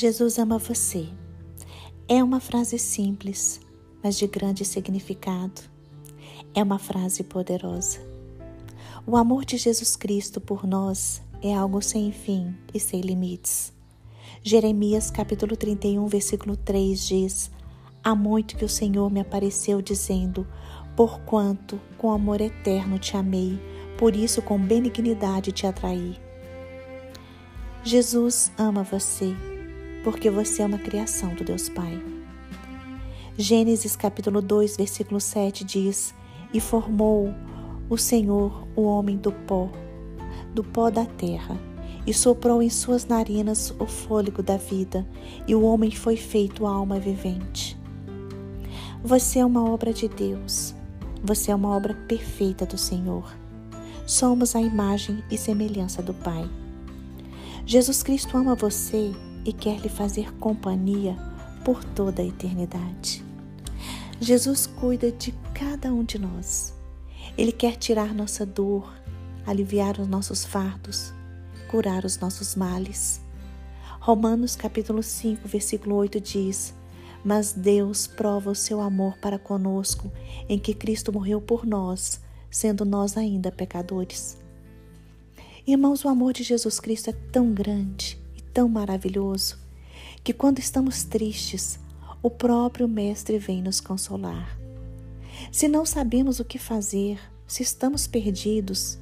Jesus ama você. É uma frase simples, mas de grande significado. É uma frase poderosa. O amor de Jesus Cristo por nós é algo sem fim e sem limites. Jeremias capítulo 31, versículo 3 diz: Há muito que o Senhor me apareceu dizendo: Porquanto com amor eterno te amei, por isso com benignidade te atraí. Jesus ama você porque você é uma criação do Deus Pai. Gênesis capítulo 2, versículo 7 diz: E formou o Senhor o homem do pó, do pó da terra, e soprou em suas narinas o fôlego da vida, e o homem foi feito alma vivente. Você é uma obra de Deus. Você é uma obra perfeita do Senhor. Somos a imagem e semelhança do Pai. Jesus Cristo ama você e quer lhe fazer companhia por toda a eternidade. Jesus cuida de cada um de nós. Ele quer tirar nossa dor, aliviar os nossos fardos, curar os nossos males. Romanos capítulo 5, versículo 8 diz: Mas Deus prova o seu amor para conosco em que Cristo morreu por nós, sendo nós ainda pecadores. Irmãos, o amor de Jesus Cristo é tão grande tão maravilhoso que quando estamos tristes, o próprio Mestre vem nos consolar. Se não sabemos o que fazer, se estamos perdidos,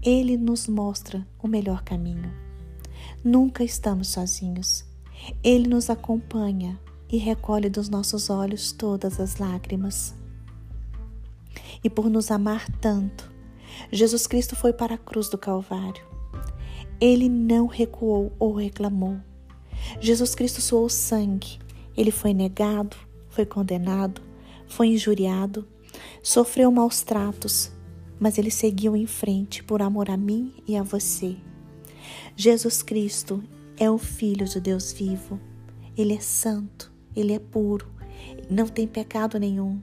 Ele nos mostra o melhor caminho. Nunca estamos sozinhos. Ele nos acompanha e recolhe dos nossos olhos todas as lágrimas. E por nos amar tanto, Jesus Cristo foi para a cruz do Calvário ele não recuou ou reclamou. Jesus Cristo suou sangue. Ele foi negado, foi condenado, foi injuriado, sofreu maus tratos, mas ele seguiu em frente por amor a mim e a você. Jesus Cristo é o Filho de Deus vivo. Ele é santo, ele é puro, não tem pecado nenhum.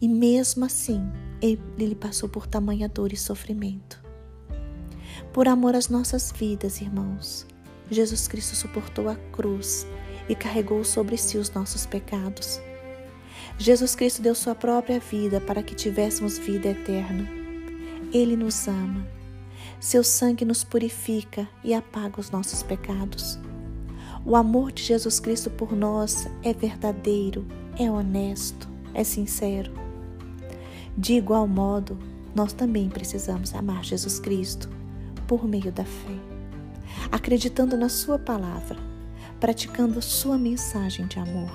E mesmo assim, ele passou por tamanha dor e sofrimento. Por amor às nossas vidas, irmãos, Jesus Cristo suportou a cruz e carregou sobre si os nossos pecados. Jesus Cristo deu sua própria vida para que tivéssemos vida eterna. Ele nos ama. Seu sangue nos purifica e apaga os nossos pecados. O amor de Jesus Cristo por nós é verdadeiro, é honesto, é sincero. De igual modo, nós também precisamos amar Jesus Cristo por meio da fé, acreditando na Sua palavra, praticando Sua mensagem de amor.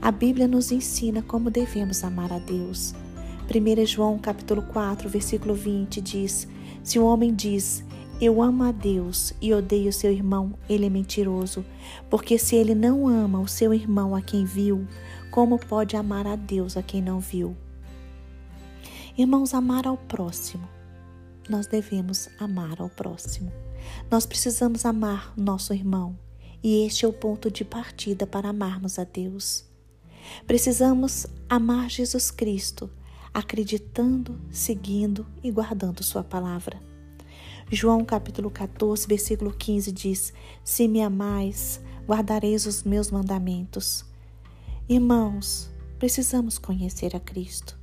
A Bíblia nos ensina como devemos amar a Deus. 1 João capítulo 4, versículo 20 diz: Se o um homem diz, eu amo a Deus e odeio seu irmão, ele é mentiroso, porque se ele não ama o seu irmão a quem viu, como pode amar a Deus a quem não viu? Irmãos, amar ao próximo nós devemos amar ao próximo. Nós precisamos amar nosso irmão, e este é o ponto de partida para amarmos a Deus. Precisamos amar Jesus Cristo, acreditando, seguindo e guardando Sua palavra. João capítulo 14, versículo 15 diz: Se me amais, guardareis os meus mandamentos. Irmãos, precisamos conhecer a Cristo.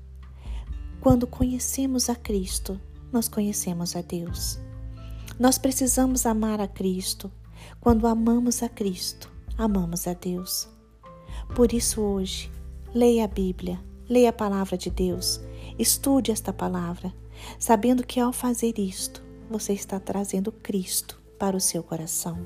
Quando conhecemos a Cristo, nós conhecemos a Deus. Nós precisamos amar a Cristo. Quando amamos a Cristo, amamos a Deus. Por isso, hoje, leia a Bíblia, leia a palavra de Deus, estude esta palavra, sabendo que ao fazer isto, você está trazendo Cristo para o seu coração.